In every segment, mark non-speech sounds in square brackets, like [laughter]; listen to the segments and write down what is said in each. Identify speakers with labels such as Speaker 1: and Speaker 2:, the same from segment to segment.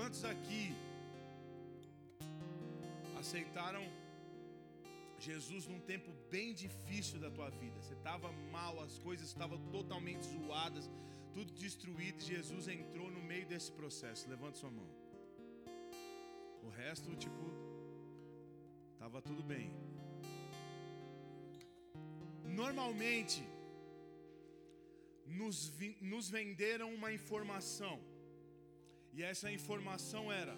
Speaker 1: Quantos aqui aceitaram Jesus num tempo bem difícil da tua vida? Você estava mal, as coisas estavam totalmente zoadas, tudo destruído, e Jesus entrou no meio desse processo. Levante sua mão. O resto, tipo, estava tudo bem. Normalmente, nos, nos venderam uma informação, e essa informação era: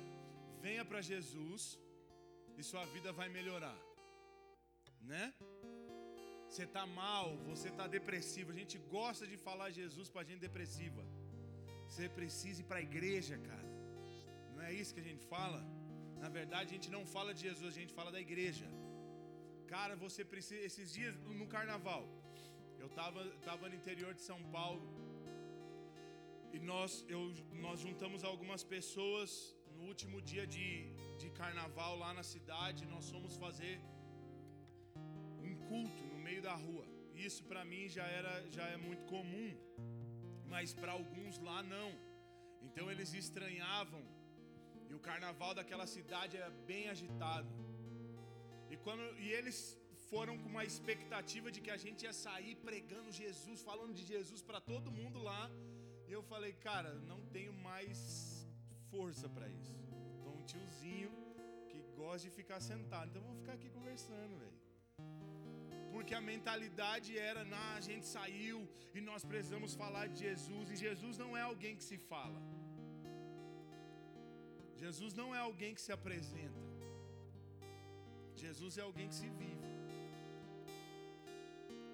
Speaker 1: venha para Jesus e sua vida vai melhorar, né? Você está mal, você está depressivo. A gente gosta de falar Jesus para gente depressiva. Você precisa ir para a igreja, cara. Não é isso que a gente fala? Na verdade, a gente não fala de Jesus, a gente fala da igreja. Cara, você precisa. Esses dias no carnaval, eu tava, tava no interior de São Paulo e nós, eu, nós juntamos algumas pessoas no último dia de, de carnaval lá na cidade. Nós fomos fazer um culto no meio da rua. Isso para mim já era já é muito comum, mas para alguns lá não. Então eles estranhavam. E o carnaval daquela cidade era bem agitado. E quando e eles foram com uma expectativa de que a gente ia sair pregando Jesus, falando de Jesus para todo mundo lá. Eu falei, cara, não tenho mais força para isso. Tô um tiozinho que gosta de ficar sentado, então vou ficar aqui conversando, velho. Porque a mentalidade era, nah, a gente saiu e nós precisamos falar de Jesus, e Jesus não é alguém que se fala. Jesus não é alguém que se apresenta. Jesus é alguém que se vive.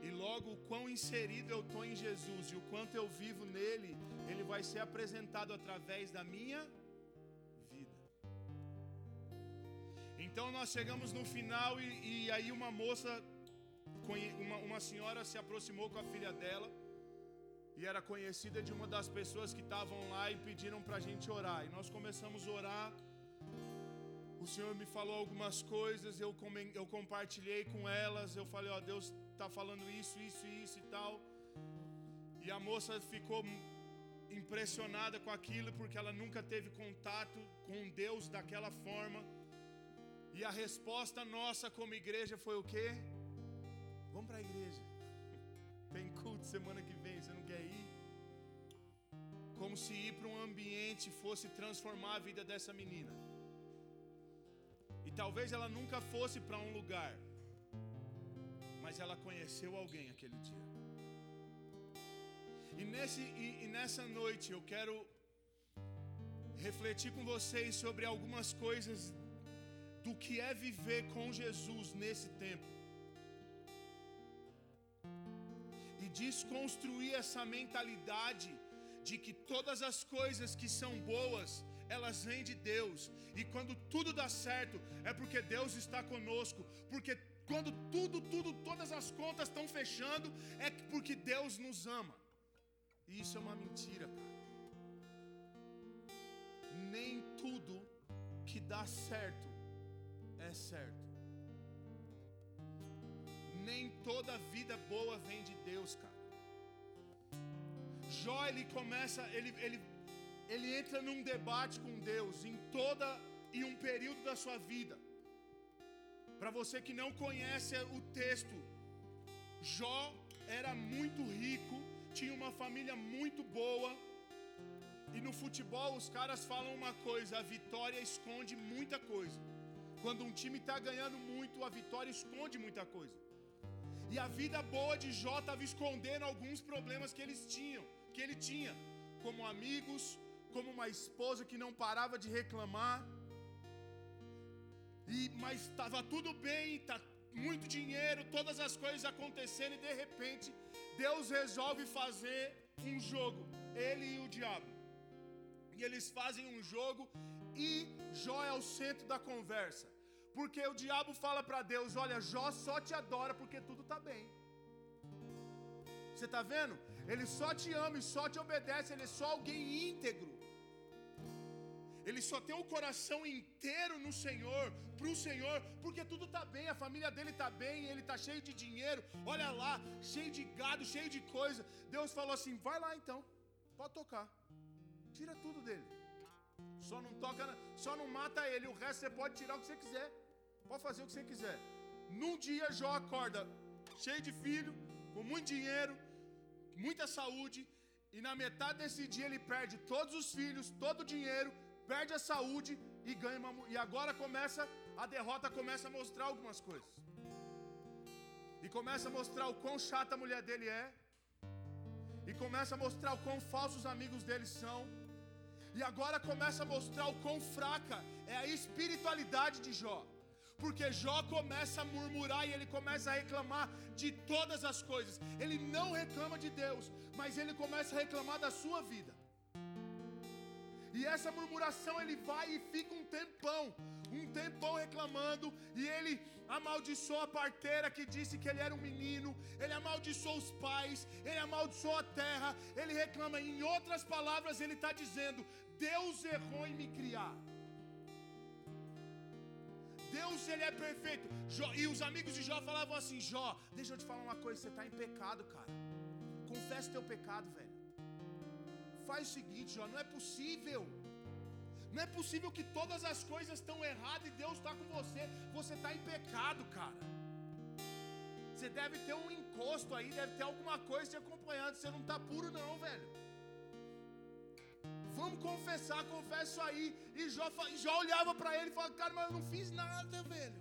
Speaker 1: E logo o quão inserido eu estou em Jesus e o quanto eu vivo nele, ele vai ser apresentado através da minha vida. Então nós chegamos no final e, e aí uma moça, uma, uma senhora se aproximou com a filha dela e era conhecida de uma das pessoas que estavam lá e pediram para a gente orar. E nós começamos a orar. O Senhor me falou algumas coisas, eu, eu compartilhei com elas. Eu falei: Ó, Deus está falando isso, isso, isso e tal. E a moça ficou impressionada com aquilo porque ela nunca teve contato com Deus daquela forma. E a resposta nossa como igreja foi o quê? Vamos para a igreja. [laughs] Tem culto semana que vem, você não quer ir? Como se ir para um ambiente fosse transformar a vida dessa menina. E talvez ela nunca fosse para um lugar mas ela conheceu alguém aquele dia. E, nesse, e, e nessa noite eu quero refletir com vocês sobre algumas coisas do que é viver com Jesus nesse tempo. E desconstruir essa mentalidade de que todas as coisas que são boas, elas vêm de Deus. E quando tudo dá certo, é porque Deus está conosco, porque quando tudo, tudo, todas as contas estão fechando, é porque Deus nos ama. E isso é uma mentira, cara. Nem tudo que dá certo é certo. Nem toda vida boa vem de Deus, cara. Jó ele começa, ele, ele, ele entra num debate com Deus em toda e um período da sua vida. Para você que não conhece o texto, Jó era muito rico, tinha uma família muito boa. E no futebol os caras falam uma coisa: a vitória esconde muita coisa. Quando um time está ganhando muito, a vitória esconde muita coisa. E a vida boa de Jó estava escondendo alguns problemas que eles tinham, que ele tinha, como amigos, como uma esposa que não parava de reclamar e, mas estava tudo bem, tá muito dinheiro, todas as coisas acontecendo e de repente Deus resolve fazer um jogo, ele e o diabo. E eles fazem um jogo e Jó é o centro da conversa. Porque o diabo fala para Deus: "Olha, Jó só te adora porque tudo está bem". Você está vendo? Ele só te ama e só te obedece, ele é só alguém íntegro ele só tem o coração inteiro no Senhor, para o Senhor, porque tudo está bem, a família dele está bem, ele está cheio de dinheiro, olha lá, cheio de gado, cheio de coisa. Deus falou assim: vai lá então, pode tocar, tira tudo dele, só não toca só não mata ele, o resto você pode tirar o que você quiser. Pode fazer o que você quiser. Num dia Jó acorda cheio de filho, com muito dinheiro, muita saúde, e na metade desse dia ele perde todos os filhos, todo o dinheiro, perde a saúde e ganha uma, e agora começa a derrota começa a mostrar algumas coisas. E começa a mostrar o quão chata a mulher dele é. E começa a mostrar o quão falsos os amigos dele são. E agora começa a mostrar o quão fraca é a espiritualidade de Jó. Porque Jó começa a murmurar e ele começa a reclamar de todas as coisas. Ele não reclama de Deus, mas ele começa a reclamar da sua vida. E essa murmuração ele vai e fica um tempão, um tempão reclamando, e ele amaldiçoa a parteira que disse que ele era um menino, ele amaldiçoa os pais, ele amaldiçoa a terra, ele reclama, em outras palavras, ele está dizendo: Deus errou em me criar. Deus ele é perfeito. Jó, e os amigos de Jó falavam assim: Jó, deixa eu te falar uma coisa, você está em pecado, cara. Confesse teu pecado, velho. Faz o seguinte, Jó, não é possível. Não é possível que todas as coisas estão erradas e Deus está com você. Você está em pecado, cara. Você deve ter um encosto aí, deve ter alguma coisa te acompanhando. Você não está puro, não, velho. Vamos confessar, confessa isso aí. E Jó, Jó olhava para ele e falava: Cara, mas eu não fiz nada, velho.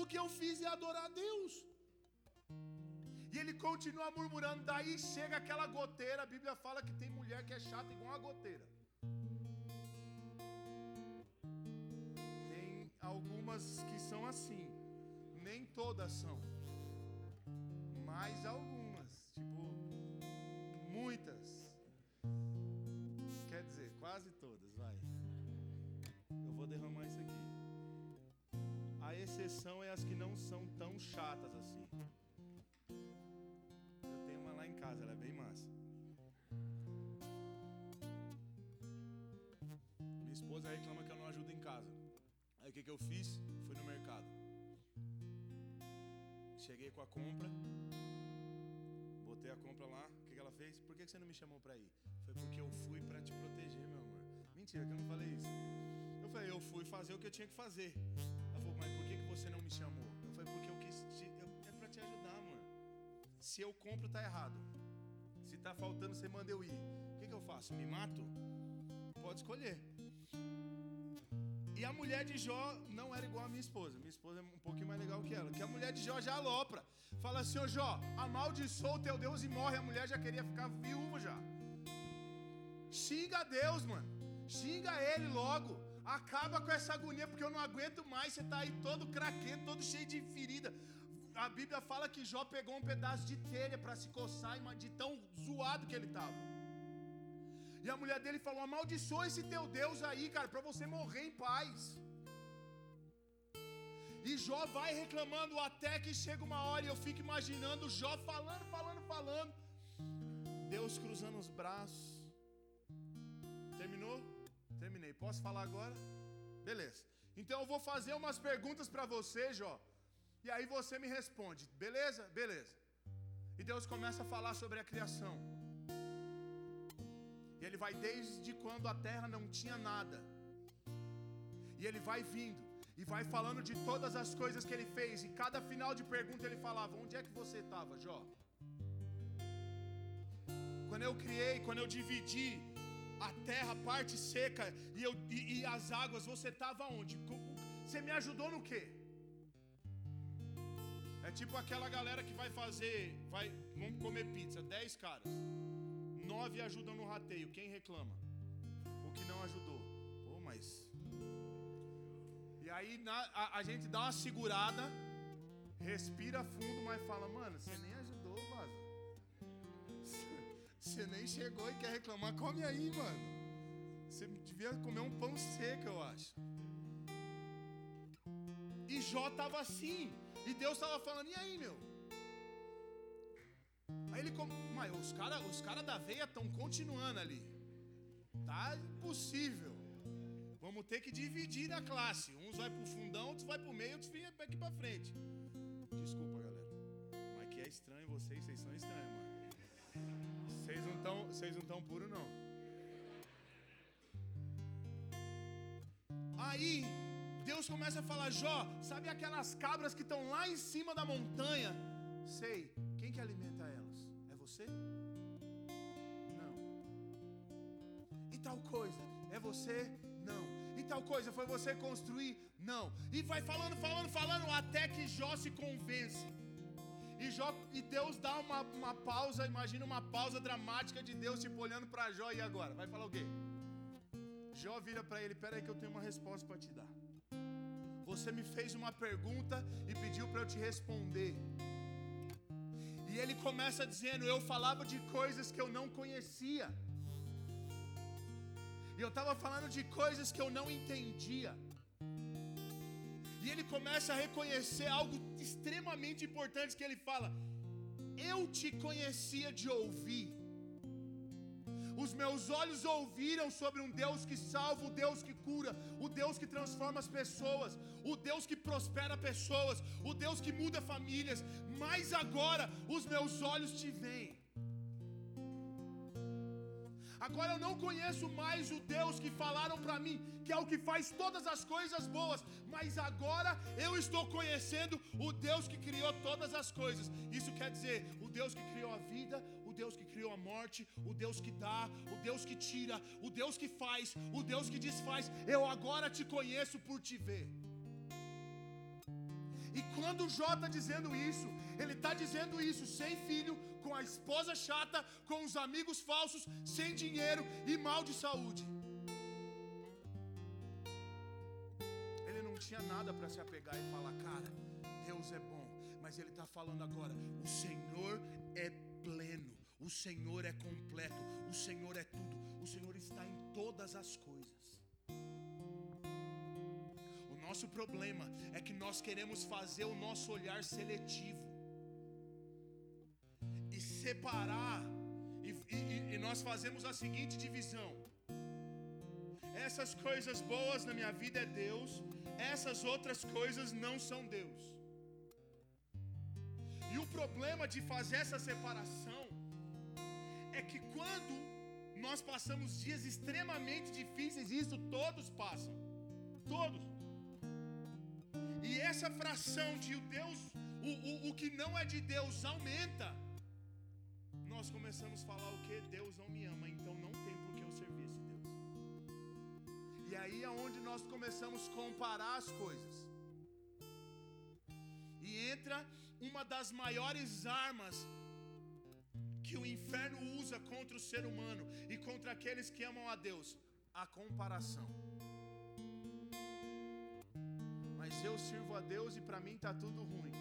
Speaker 1: O que eu fiz é adorar a Deus. E ele continua murmurando. Daí chega aquela goteira. A Bíblia fala que tem mulher que é chata igual uma goteira. Tem algumas que são assim. Nem todas são. Mas algumas. Tipo, muitas. Quer dizer, quase todas, vai. Eu vou derramar isso aqui. A exceção é as que não são tão chatas assim. Eu tenho uma lá em casa, ela é bem esposa reclama que eu não ajudo em casa. Aí o que, que eu fiz? Fui no mercado. Cheguei com a compra. Botei a compra lá. O que, que ela fez? Por que, que você não me chamou pra ir? Foi porque eu fui pra te proteger, meu amor. Mentira, que eu não falei isso. Eu falei, eu fui fazer o que eu tinha que fazer. Ela falou, mas por que, que você não me chamou? Eu falei, porque eu quis te, eu, é pra te ajudar, amor. Se eu compro, tá errado. Se tá faltando, você manda eu ir. O que, que eu faço? Me mato? Pode escolher. E a mulher de Jó não era igual a minha esposa. Minha esposa é um pouquinho mais legal que ela. Que a mulher de Jó já alopra. Fala assim, ô Jó, amaldiçoa o teu Deus e morre. A mulher já queria ficar viúva já. Xinga a Deus, mano. Xinga ele logo. Acaba com essa agonia, porque eu não aguento mais. Você tá aí todo craquento, todo cheio de ferida. A Bíblia fala que Jó pegou um pedaço de telha para se coçar, de tão zoado que ele estava. E a mulher dele falou: amaldiçoa esse teu Deus aí, cara, para você morrer em paz. E Jó vai reclamando até que chega uma hora e eu fico imaginando Jó falando, falando, falando. Deus cruzando os braços. Terminou? Terminei. Posso falar agora? Beleza. Então eu vou fazer umas perguntas para você, Jó. E aí você me responde. Beleza? Beleza. E Deus começa a falar sobre a criação. E ele vai desde quando a terra não tinha nada. E ele vai vindo e vai falando de todas as coisas que ele fez. E cada final de pergunta ele falava: Onde é que você estava, Jó? Quando eu criei, quando eu dividi a terra, parte seca e, eu, e, e as águas, você estava onde? Você me ajudou no quê? É tipo aquela galera que vai fazer, vai, vamos comer pizza, 10 caras. Nove ajudam no rateio, quem reclama? O que não ajudou. Pô, mas. E aí na, a, a, gente dá uma segurada, respira fundo, mas fala, mano, você nem ajudou, vaza. [laughs] Você nem chegou e quer reclamar, come aí, mano. Você devia comer um pão seco, eu acho. E Jó tava assim. E Deus estava falando, e aí, meu? Aí ele, mas os caras os cara da veia estão continuando ali. Tá impossível. Vamos ter que dividir a classe. Uns vai pro fundão, outros vai pro meio, outros vêm aqui pra frente. Desculpa, galera. Mas que é estranho vocês, vocês são estranhos, mano. Vocês não estão, vocês não estão puros não. Aí Deus começa a falar: Jó, sabe aquelas cabras que estão lá em cima da montanha? Sei, quem que alimenta elas? É você? Não. E tal coisa? É você? Não. E tal coisa? Foi você construir? Não. E vai falando, falando, falando, até que Jó se convence. E, Jó, e Deus dá uma, uma pausa, imagina uma pausa dramática de Deus tipo olhando para Jó e agora? Vai falar o quê? Jó vira para ele: Peraí, que eu tenho uma resposta para te dar. Você me fez uma pergunta e pediu para eu te responder. E ele começa dizendo: Eu falava de coisas que eu não conhecia. E eu estava falando de coisas que eu não entendia. E ele começa a reconhecer algo extremamente importante que ele fala: Eu te conhecia de ouvir. Os meus olhos ouviram sobre um Deus que salva, o Deus que cura, o Deus que transforma as pessoas, o Deus que prospera pessoas, o Deus que muda famílias. Mas agora os meus olhos te veem. Agora eu não conheço mais o Deus que falaram para mim, que é o que faz todas as coisas boas, mas agora eu estou conhecendo o Deus que criou todas as coisas. Isso quer dizer, o Deus que criou a vida, Deus que criou a morte, o Deus que dá, o Deus que tira, o Deus que faz, o Deus que desfaz. Eu agora te conheço por te ver. E quando Jó está dizendo isso, ele está dizendo isso sem filho, com a esposa chata, com os amigos falsos, sem dinheiro e mal de saúde. Ele não tinha nada para se apegar e falar, cara, Deus é bom. Mas ele está falando agora, o Senhor é pleno, o Senhor é completo, o Senhor é tudo, o Senhor está em todas as coisas. O nosso problema é que nós queremos fazer o nosso olhar seletivo e separar, e, e, e nós fazemos a seguinte divisão: essas coisas boas na minha vida é Deus, essas outras coisas não são Deus. E o problema de fazer essa separação é que quando nós passamos dias extremamente difíceis, isso todos passam, todos. E essa fração de o Deus, o, o, o que não é de Deus aumenta. Nós começamos a falar o que? Deus não me ama, então não tem por que eu servir esse Deus. E aí é onde nós começamos a comparar as coisas. E entra uma das maiores armas que o inferno usa contra o ser humano e contra aqueles que amam a Deus: a comparação. Mas eu sirvo a Deus e para mim tá tudo ruim.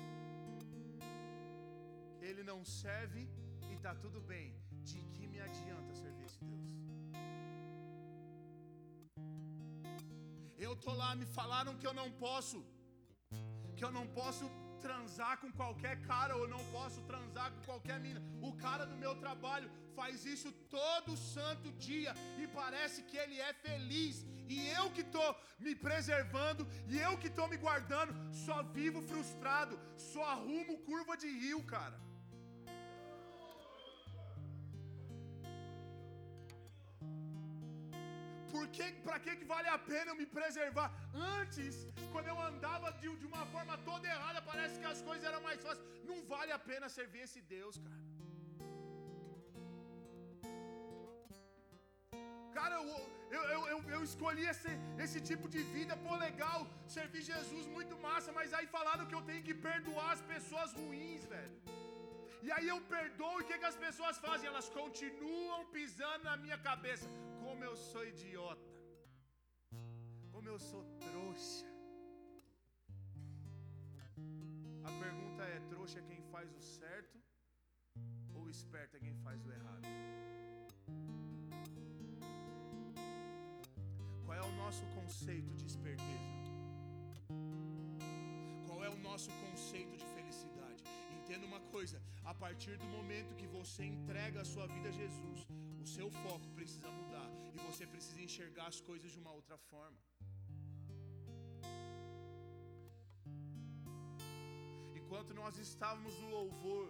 Speaker 1: Ele não serve e tá tudo bem. De que me adianta servir esse Deus? Eu tô lá, me falaram que eu não posso, que eu não posso transar com qualquer cara ou não posso transar com qualquer mina. O cara do meu trabalho faz isso todo santo dia e parece que ele é feliz. E eu que estou me preservando e eu que estou me guardando, só vivo frustrado, só arrumo curva de rio, cara. Por que, para que, que vale a pena eu me preservar? Antes, quando eu andava de, de uma forma toda errada, parece que as coisas eram mais fáceis. Não vale a pena servir esse Deus, cara. Cara, eu, eu, eu, eu, eu escolhi esse, esse tipo de vida, pô, legal, servir Jesus muito massa, mas aí falaram que eu tenho que perdoar as pessoas ruins, velho. E aí eu perdoo e o que, que as pessoas fazem? Elas continuam pisando na minha cabeça. Como eu sou idiota. Como eu sou trouxa. A pergunta é: trouxa é quem faz o certo? Ou esperto é quem faz o errado? Qual é o nosso conceito de esperteza? Qual é o nosso conceito de felicidade? Entenda uma coisa: a partir do momento que você entrega a sua vida a Jesus, o seu foco precisa mudar você precisa enxergar as coisas de uma outra forma. Enquanto nós estávamos no louvor,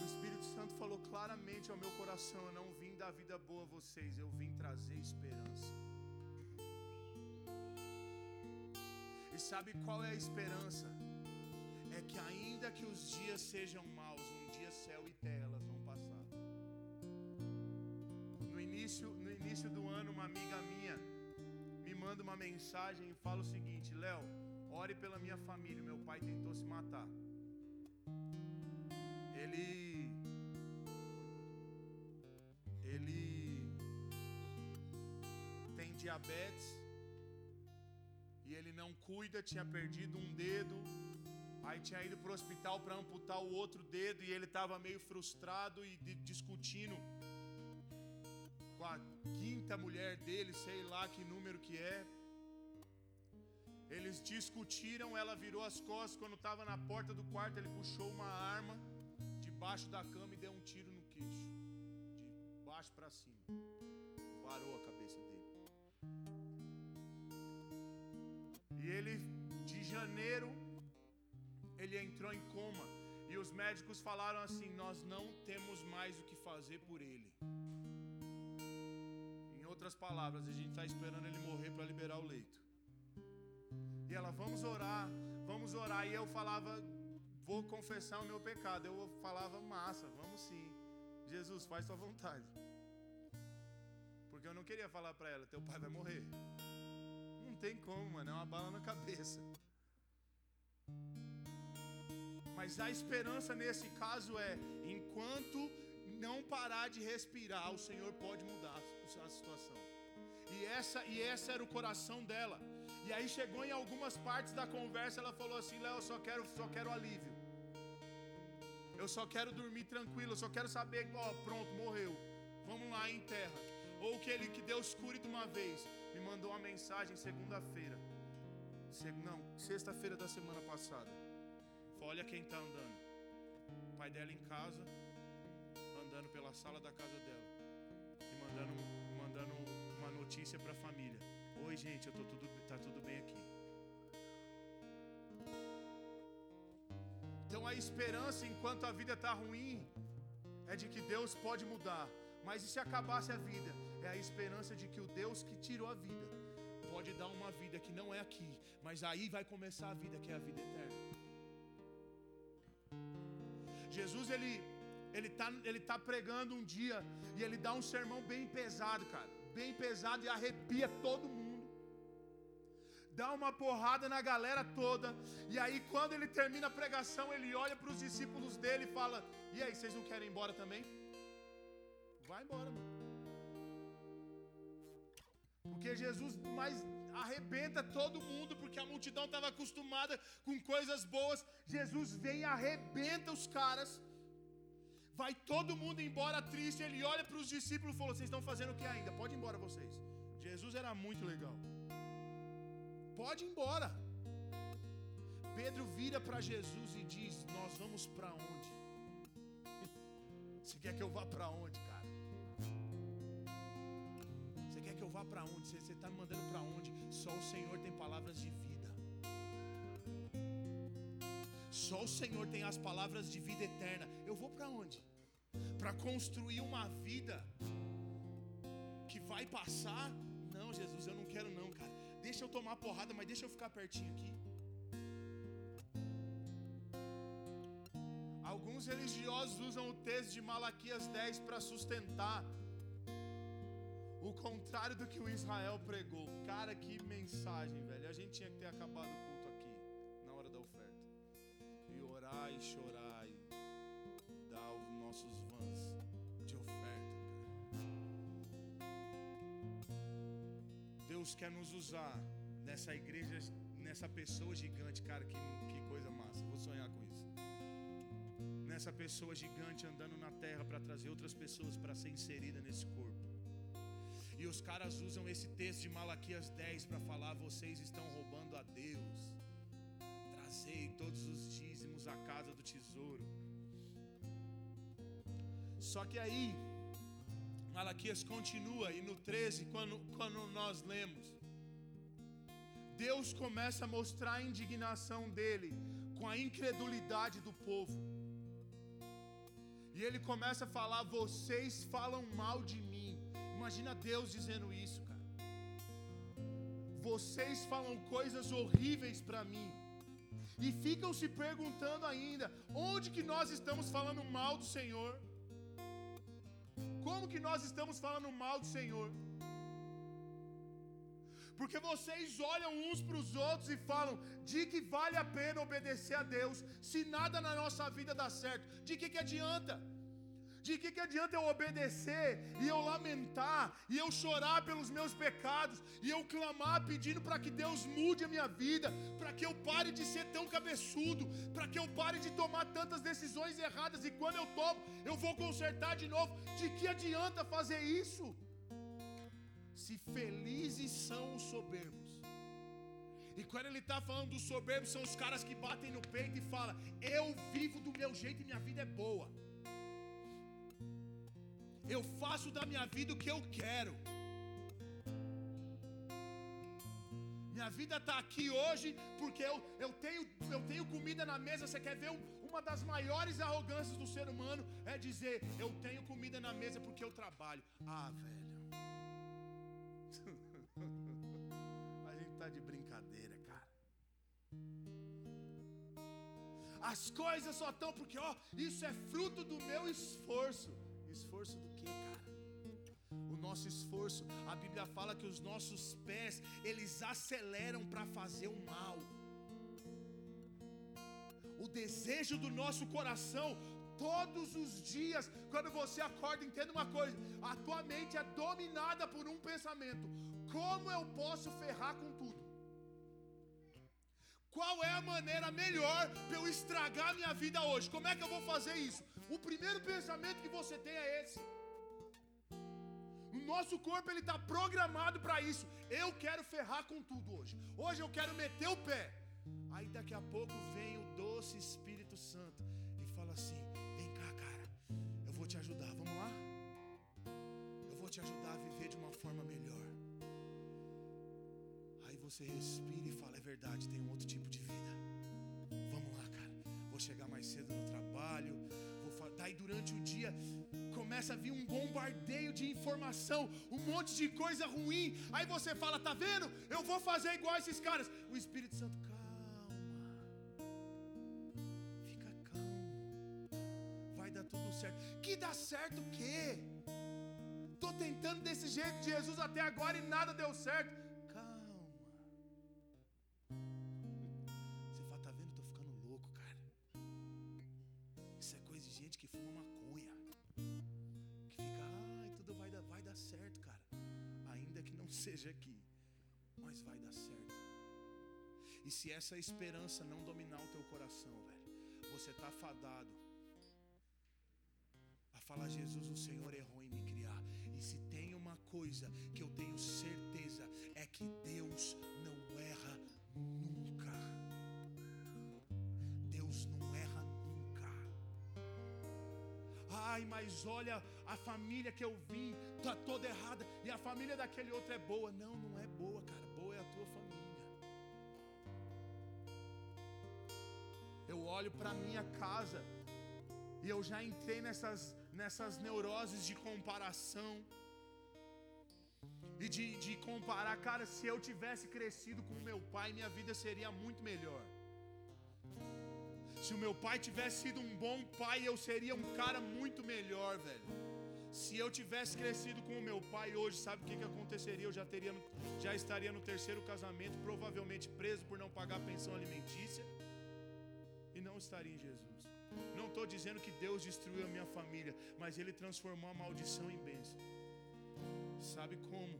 Speaker 1: o Espírito Santo falou claramente ao meu coração: Eu não vim dar vida boa a vocês, eu vim trazer esperança. E sabe qual é a esperança? É que ainda que os dias sejam maus, um dia céu e terra elas vão passar. No início, início do ano, uma amiga minha me manda uma mensagem e fala o seguinte: Léo, ore pela minha família. Meu pai tentou se matar. Ele ele tem diabetes e ele não cuida, tinha perdido um dedo. Aí tinha ido para o hospital para amputar o outro dedo e ele estava meio frustrado e discutindo com a quinta mulher dele, sei lá que número que é. Eles discutiram, ela virou as costas quando estava na porta do quarto, ele puxou uma arma debaixo da cama e deu um tiro no queixo, de baixo para cima. Varou a cabeça dele. E ele de janeiro ele entrou em coma e os médicos falaram assim: "Nós não temos mais o que fazer por ele". Outras palavras, a gente está esperando ele morrer para liberar o leito. E ela, vamos orar, vamos orar. E eu falava, vou confessar o meu pecado. Eu falava, massa, vamos sim. Jesus, faz tua vontade. Porque eu não queria falar para ela, teu pai vai morrer. Não tem como, mano, é uma bala na cabeça. Mas a esperança nesse caso é: enquanto não parar de respirar, o Senhor pode mudar a situação. E essa, e essa era o coração dela. E aí chegou em algumas partes da conversa, ela falou assim: Léo, eu só quero, só quero alívio. Eu só quero dormir tranquilo, eu só quero saber, ó, pronto, morreu. Vamos lá em terra. Ou que ele que Deus cure de uma vez. Me mandou uma mensagem segunda-feira. Não, sexta-feira da semana passada. Olha quem está andando. O pai dela em casa, andando pela sala da casa dela. E mandando, notícia para a família. Oi, gente, eu tô tudo, tá tudo bem aqui. Então a esperança enquanto a vida está ruim é de que Deus pode mudar. Mas e se acabasse a vida? É a esperança de que o Deus que tirou a vida pode dar uma vida que não é aqui, mas aí vai começar a vida que é a vida eterna. Jesus ele ele tá, ele tá pregando um dia e ele dá um sermão bem pesado, cara, bem pesado e arrepia todo mundo dá uma porrada na galera toda. E aí, quando ele termina a pregação, ele olha para os discípulos dele e fala: E aí, vocês não querem ir embora também? Vai embora, mano. Porque Jesus mais arrebenta todo mundo, porque a multidão estava acostumada com coisas boas. Jesus vem e arrebenta os caras. Vai todo mundo embora triste. Ele olha para os discípulos e falou: Vocês estão fazendo o que ainda? Pode ir embora vocês. Jesus era muito legal. Pode ir embora. Pedro vira para Jesus e diz: Nós vamos para onde? Você quer que eu vá para onde, cara? Você quer que eu vá para onde? Você está me mandando para onde? Só o Senhor tem palavras de Só o Senhor tem as palavras de vida eterna. Eu vou para onde? Para construir uma vida que vai passar? Não, Jesus, eu não quero não, cara. Deixa eu tomar porrada, mas deixa eu ficar pertinho aqui. Alguns religiosos usam o texto de Malaquias 10 para sustentar o contrário do que o Israel pregou. Cara, que mensagem, velho. A gente tinha que ter acabado o culto aqui, na hora da oferta. Orar e chorar e dar os nossos vãs de oferta, Deus quer nos usar nessa igreja, nessa pessoa gigante, cara, que, que coisa massa. Vou sonhar com isso. Nessa pessoa gigante andando na terra para trazer outras pessoas para ser inserida nesse corpo. E os caras usam esse texto de Malaquias 10 para falar: vocês estão roubando a Deus. Trazei todos os dízimos à casa do tesouro. Só que aí, Malaquias continua, e no 13, quando, quando nós lemos, Deus começa a mostrar a indignação dele com a incredulidade do povo. E ele começa a falar: vocês falam mal de mim. Imagina Deus dizendo isso, cara. vocês falam coisas horríveis para mim. E ficam se perguntando ainda: onde que nós estamos falando mal do Senhor? Como que nós estamos falando mal do Senhor? Porque vocês olham uns para os outros e falam: de que vale a pena obedecer a Deus se nada na nossa vida dá certo? De que, que adianta? De que, que adianta eu obedecer e eu lamentar e eu chorar pelos meus pecados e eu clamar pedindo para que Deus mude a minha vida, para que eu pare de ser tão cabeçudo, para que eu pare de tomar tantas decisões erradas e quando eu tomo, eu vou consertar de novo? De que adianta fazer isso? Se felizes são os soberbos. E quando ele está falando dos soberbos, são os caras que batem no peito e falam: Eu vivo do meu jeito e minha vida é boa. Eu faço da minha vida o que eu quero. Minha vida está aqui hoje porque eu, eu, tenho, eu tenho comida na mesa. Você quer ver uma das maiores arrogâncias do ser humano? É dizer, eu tenho comida na mesa porque eu trabalho. Ah, velho. [laughs] A gente está de brincadeira, cara. As coisas só estão porque, ó, isso é fruto do meu esforço. Esforço do nosso esforço, a Bíblia fala que os nossos pés, eles aceleram para fazer o mal. O desejo do nosso coração, todos os dias, quando você acorda, entenda uma coisa: a tua mente é dominada por um pensamento: como eu posso ferrar com tudo? Qual é a maneira melhor para eu estragar minha vida hoje? Como é que eu vou fazer isso? O primeiro pensamento que você tem é esse. Nosso corpo ele está programado para isso. Eu quero ferrar com tudo hoje. Hoje eu quero meter o pé. Aí daqui a pouco vem o doce Espírito Santo e fala assim: Vem cá, cara, eu vou te ajudar. Vamos lá? Eu vou te ajudar a viver de uma forma melhor. Aí você respira e fala: É verdade, tem um outro tipo de vida. Vamos lá, cara. Vou chegar mais cedo no trabalho Daí durante o dia começa a vir um bombardeio de informação, um monte de coisa ruim. Aí você fala: "Tá vendo? Eu vou fazer igual esses caras". O Espírito Santo, calma. Fica calmo. Vai dar tudo certo. Que dá certo o quê? Tô tentando desse jeito de Jesus até agora e nada deu certo. Seja aqui, mas vai dar certo. E se essa esperança não dominar o teu coração, velho, você está fadado a falar: Jesus, o Senhor errou em me criar. E se tem uma coisa que eu tenho certeza é que Deus não erra nunca. Deus não erra nunca. Ai, mas olha a família que eu vim está toda errada e a família daquele outro é boa. Não, não é boa, cara. Boa é a tua família. Eu olho para minha casa e eu já entrei nessas, nessas neuroses de comparação. E de, de comparar, cara, se eu tivesse crescido com meu pai, minha vida seria muito melhor. Se o meu pai tivesse sido um bom pai, eu seria um cara muito melhor, velho. Se eu tivesse crescido com o meu pai hoje, sabe o que, que aconteceria? Eu já, teria, já estaria no terceiro casamento, provavelmente preso por não pagar pensão alimentícia, e não estaria em Jesus. Não estou dizendo que Deus destruiu a minha família, mas Ele transformou a maldição em bênção. Sabe como?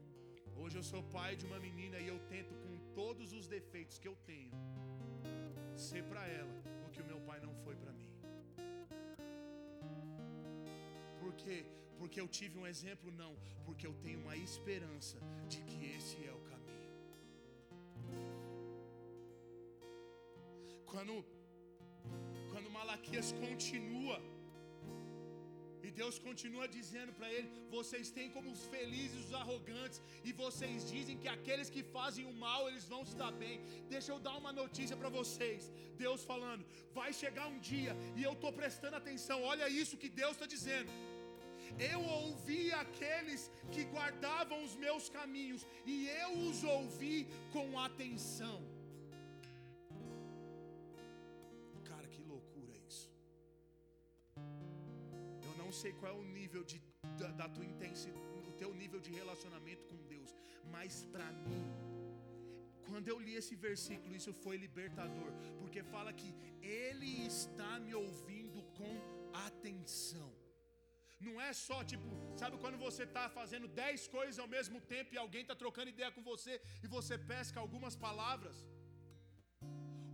Speaker 1: Hoje eu sou pai de uma menina e eu tento, com todos os defeitos que eu tenho, ser para ela o que o meu pai não foi para mim. Porque porque eu tive um exemplo, não, porque eu tenho uma esperança de que esse é o caminho. Quando, quando Malaquias continua, e Deus continua dizendo para ele: vocês têm como os felizes os arrogantes, e vocês dizem que aqueles que fazem o mal eles vão se dar bem. Deixa eu dar uma notícia para vocês. Deus falando: vai chegar um dia, e eu estou prestando atenção. Olha isso que Deus está dizendo Eu ouvi aqueles que guardavam os meus caminhos, e eu os ouvi com atenção. Cara, que loucura isso. Eu não sei qual é o nível de, da, da tua intensidade, o teu nível de relacionamento com Deus, mas para mim, quando eu li esse versículo, isso foi libertador, porque fala que Ele está me ouvindo com atenção. Não é só tipo, sabe quando você está fazendo dez coisas ao mesmo tempo e alguém está trocando ideia com você e você pesca algumas palavras?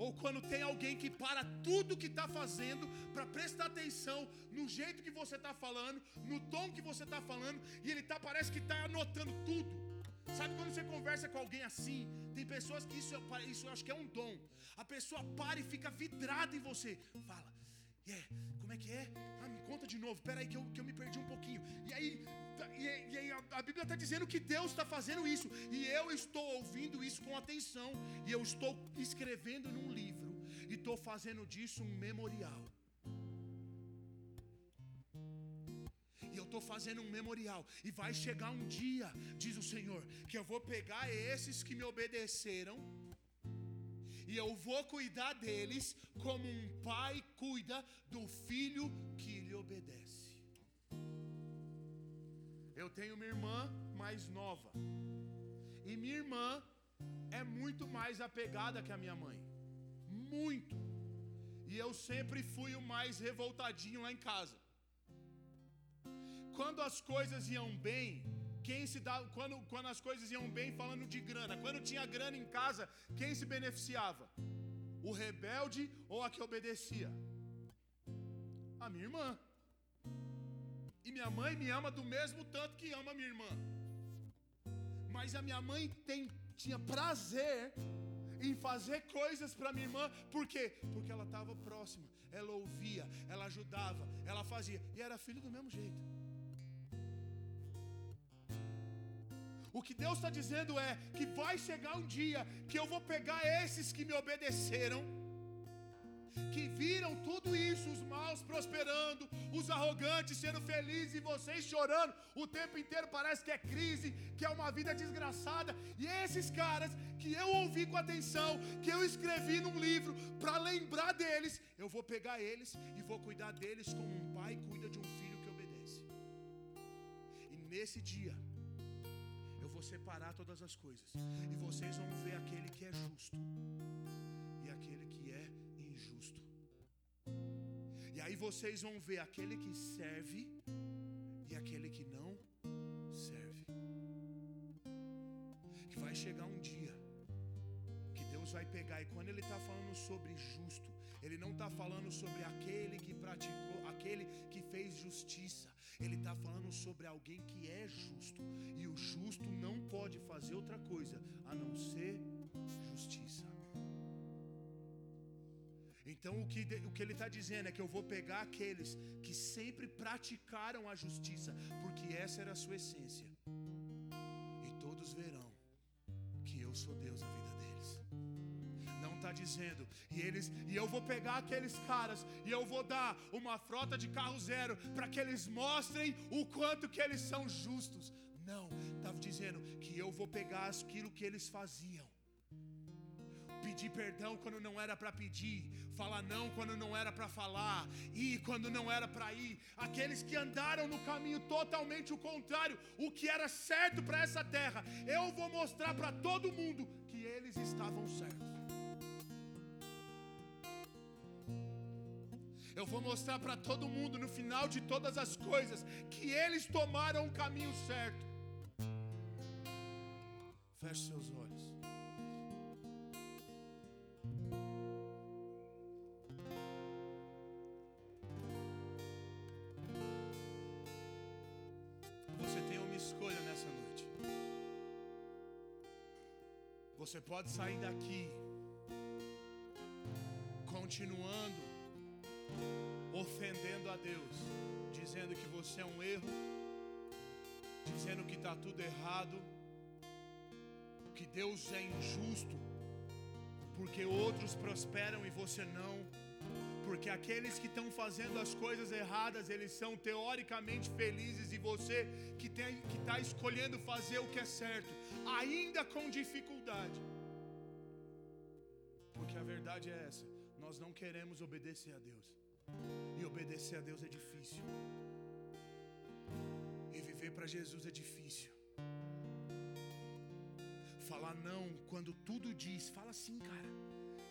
Speaker 1: Ou quando tem alguém que para tudo que está fazendo para prestar atenção no jeito que você está falando, no tom que você está falando, e ele tá, parece que está anotando tudo. Sabe quando você conversa com alguém assim? Tem pessoas que isso, isso eu acho que é um dom. A pessoa para e fica vidrada em você. Fala, yeah, como é que é? Ah, me conta de novo. Pera aí que eu, que eu me perdi um pouquinho. E aí, tá, e, e aí a, a Bíblia está dizendo que Deus está fazendo isso. E eu estou ouvindo isso com atenção. E eu estou escrevendo num livro. E estou fazendo disso um memorial. e eu estou fazendo um memorial. E vai chegar um dia, diz o Senhor, que eu vou pegar esses que me obedeceram e eu vou cuidar deles como um pai cuida do filho que lhe obedece. Eu tenho uma irmã mais nova, e minha irmã é muito mais apegada que a minha mãe, muito. E eu sempre fui o mais revoltadinho lá em casa. Quando as coisas iam bem, quem se dá, quando, quando as coisas iam bem, falando de grana, quando tinha grana em casa, quem se beneficiava? O rebelde ou a que obedecia? A minha irmã. E minha mãe me ama do mesmo tanto que ama minha irmã. Mas a minha mãe tem, tinha prazer em fazer coisas para minha irmã, por quê? Porque ela estava próxima, ela ouvia, ela ajudava, ela fazia, e era filho do mesmo jeito. O que Deus está dizendo é que vai chegar um dia que eu vou pegar esses que me obedeceram, que viram tudo isso, os maus prosperando, os arrogantes sendo felizes e vocês chorando o tempo inteiro, parece que é crise, que é uma vida desgraçada. E esses caras que eu ouvi com atenção, que eu escrevi num livro para lembrar deles, eu vou pegar eles e vou cuidar deles como um pai cuida de um filho que obedece. E nesse dia, vou separar todas as coisas. E vocês vão ver aquele que é justo e aquele que é injusto. E aí vocês vão ver aquele que serve e aquele que não serve. Que vai chegar um dia que Deus vai pegar, e quando Ele está falando sobre justo, Ele não está falando sobre aquele que praticou, aquele que fez justiça. Ele está falando sobre alguém que é justo. E o justo não pode fazer outra coisa a não ser justiça. Então o que, o que ele está dizendo é que eu vou pegar aqueles que sempre praticaram a justiça, porque essa era a sua essência, e todos verão que eu sou Deus na vida está dizendo. E eles e eu vou pegar aqueles caras e eu vou dar uma frota de carro zero para que eles mostrem o quanto que eles são justos. Não, estava dizendo que eu vou pegar aquilo que eles faziam. Pedir perdão quando não era para pedir, falar não quando não era para falar, ir quando não era para ir. Aqueles que andaram no caminho totalmente o contrário, o que era certo para essa terra, eu vou mostrar para todo mundo que eles estavam certos. Eu vou mostrar para todo mundo no final de todas as coisas que eles tomaram o caminho certo. Feche seus olhos. Você tem uma escolha nessa noite. Você pode sair daqui continuando ofendendo a Deus, dizendo que você é um erro, dizendo que está tudo errado, que Deus é injusto, porque outros prosperam e você não, Porque aqueles que estão fazendo as coisas erradas, eles são teoricamente felizes, e você que está escolhendo fazer o que é certo, ainda com dificuldade. Porque a verdade é essa: nós não queremos obedecer a Deus, e obedecer a Deus é difícil, e viver para Jesus é difícil. Falar não quando tudo diz, fala sim, cara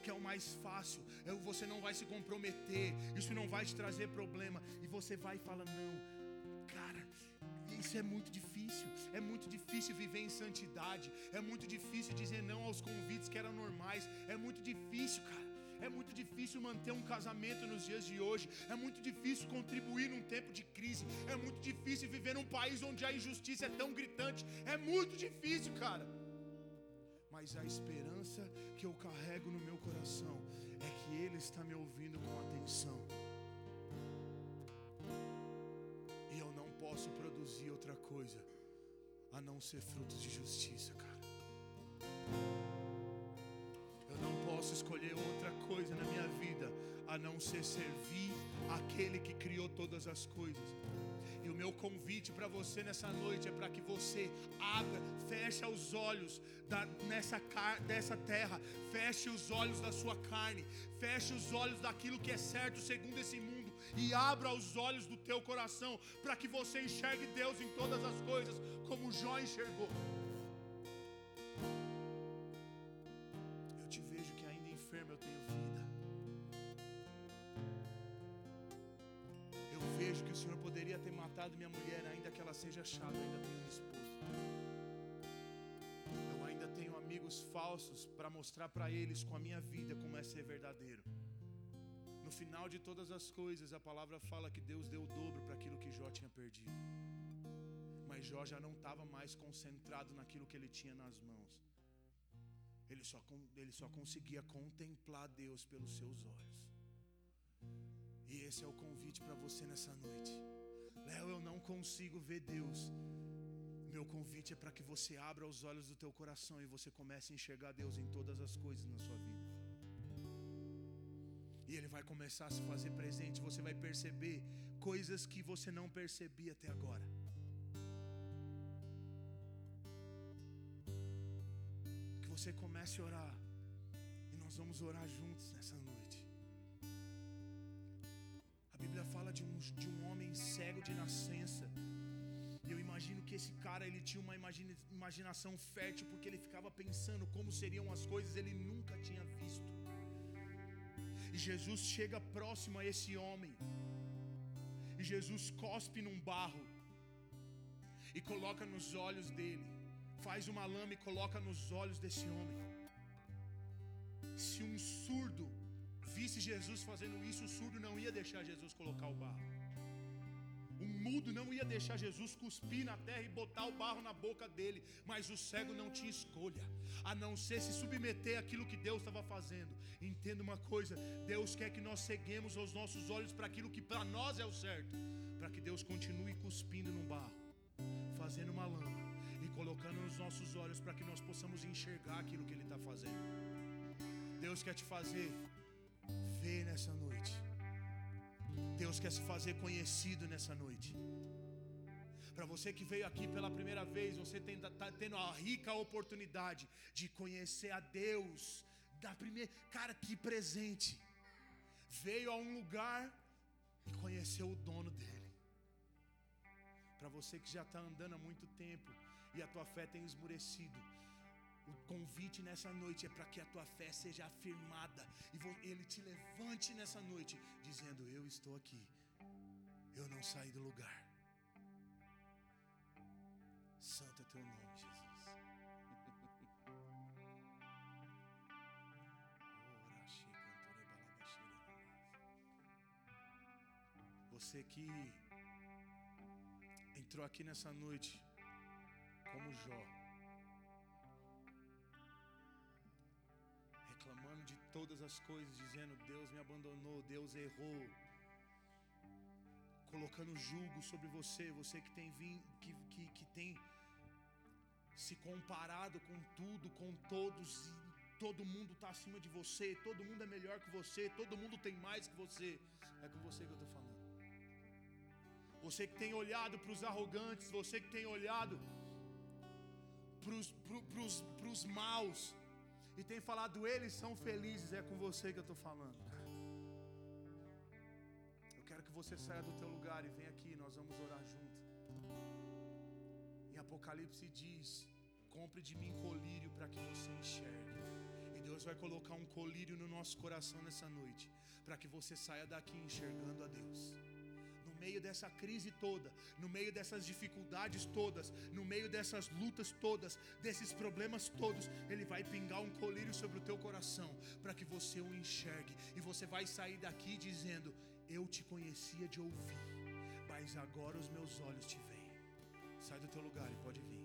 Speaker 1: que é o mais fácil, é você não vai se comprometer, isso não vai te trazer problema, e você vai e fala: não, cara, isso é muito difícil, é muito difícil viver em santidade, é muito difícil dizer não aos convites que eram normais, é muito difícil, cara. É muito difícil manter um casamento nos dias de hoje. É muito difícil contribuir num tempo de crise. É muito difícil viver num país onde a injustiça é tão gritante. É muito difícil, cara mas a esperança que eu carrego no meu coração é que Ele está me ouvindo com atenção. E eu não posso produzir outra coisa a não ser frutos de justiça, cara. Posso escolher outra coisa na minha vida a não ser servir aquele que criou todas as coisas. O meu convite para você nessa noite é para que você abra, feche os olhos da, nessa dessa terra, feche os olhos da sua carne, feche os olhos daquilo que é certo segundo esse mundo. E abra os olhos do teu coração para que você enxergue Deus em todas as coisas, como Jó enxergou. Matado minha mulher, ainda que ela seja chata, ainda tenho esposa. Eu ainda tenho amigos falsos para mostrar para eles com a minha vida como é ser verdadeiro. No final de todas as coisas, a palavra fala que Deus deu o dobro para aquilo que Jó tinha perdido. Mas Jó já não estava mais concentrado naquilo que ele tinha nas mãos. Ele só, ele só conseguia contemplar Deus pelos seus olhos. E esse é o convite para você nessa noite. Léo, eu não consigo ver Deus. Meu convite é para que você abra os olhos do teu coração e você comece a enxergar Deus em todas as coisas na sua vida. E Ele vai começar a se fazer presente. Você vai perceber coisas que você não percebia até agora. Que você comece a orar. E nós vamos orar juntos nessa noite. De um, homem cego de nascença. Eu imagino que esse cara ele tinha uma imagina, imaginação fértil porque ele ficava pensando como seriam as coisas, ele nunca tinha visto. E Jesus chega próximo a esse homem. E Jesus cospe num barro e coloca nos olhos dele. Faz uma lama e coloca nos olhos desse homem. Se um surdo visse Jesus fazendo isso, o surdo não ia deixar Jesus colocar o barro. Mudo não ia deixar Jesus cuspir na terra e botar o barro na boca dele, mas o cego não tinha escolha, a não ser se submeter àquilo que Deus estava fazendo. Entenda uma coisa: Deus quer que nós ceguemos os nossos olhos para aquilo que para nós é o certo, para que Deus continue cuspindo no barro, fazendo uma lama e colocando nos nossos olhos para que nós possamos enxergar aquilo que Ele está fazendo. Deus quer te fazer ver nessa noite. Deus quer se fazer conhecido nessa noite. Para você que veio aqui pela primeira vez, você está tendo a rica oportunidade de conhecer a Deus. Da primeira, cara, que presente! Veio a um lugar e conheceu o dono dele. Para você que já está andando há muito tempo e a tua fé tem esmurecido, o convite nessa noite é para que a tua fé seja afirmada e ele te levante nessa noite, dizendo: Eu estou aqui, eu não saí do lugar. Santo é teu nome, Jesus. Você que entrou aqui nessa noite como Jó. Todas as coisas, dizendo: Deus me abandonou, Deus errou, colocando julgo sobre você, você que tem vindo, que, que, que tem se comparado com tudo, com todos, e todo mundo está acima de você, todo mundo é melhor que você, todo mundo tem mais que você. É com você que eu estou falando. Você que tem olhado para os arrogantes, você que tem olhado para os maus e tem falado, eles são felizes, é com você que eu estou falando. Eu quero que você saia do teu lugar e venha aqui, nós vamos orar junto. Em Apocalipse diz: compre de mim colírio para que você enxergue. E Deus vai colocar um colírio no nosso coração nessa noite, para que você saia daqui enxergando a Deus meio dessa crise toda, no meio dessas dificuldades todas, no meio dessas lutas todas, desses problemas todos, Ele vai pingar um colírio sobre o teu coração, para que você o enxergue, e você vai sair daqui dizendo: Eu te conhecia de ouvir, mas agora os meus olhos te veem. Sai do teu lugar e pode vir.